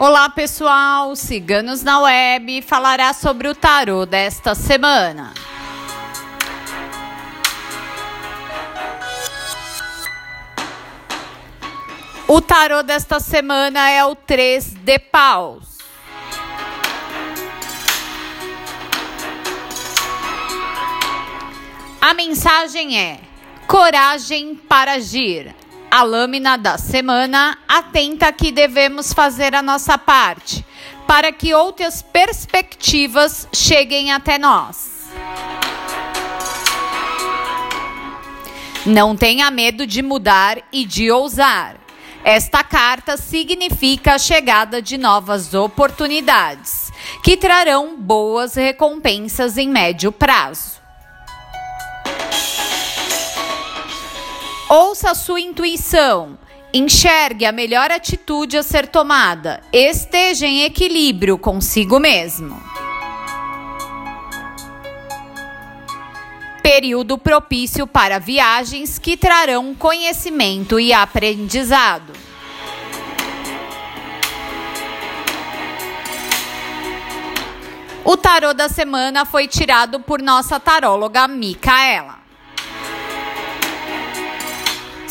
Olá pessoal, Ciganos na Web falará sobre o tarô desta semana. O tarô desta semana é o 3 de paus. A mensagem é: coragem para agir. A lâmina da semana atenta que devemos fazer a nossa parte para que outras perspectivas cheguem até nós. Não tenha medo de mudar e de ousar. Esta carta significa a chegada de novas oportunidades, que trarão boas recompensas em médio prazo. Ouça a sua intuição. Enxergue a melhor atitude a ser tomada. Esteja em equilíbrio consigo mesmo. Período propício para viagens que trarão conhecimento e aprendizado. O tarô da semana foi tirado por nossa taróloga Micaela.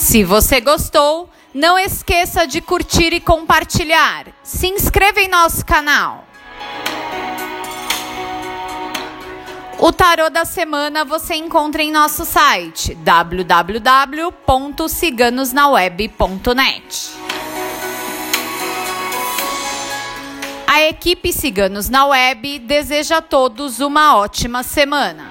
Se você gostou, não esqueça de curtir e compartilhar. Se inscreva em nosso canal. O tarô da semana você encontra em nosso site www.ciganosnaweb.net. A equipe Ciganos na Web deseja a todos uma ótima semana.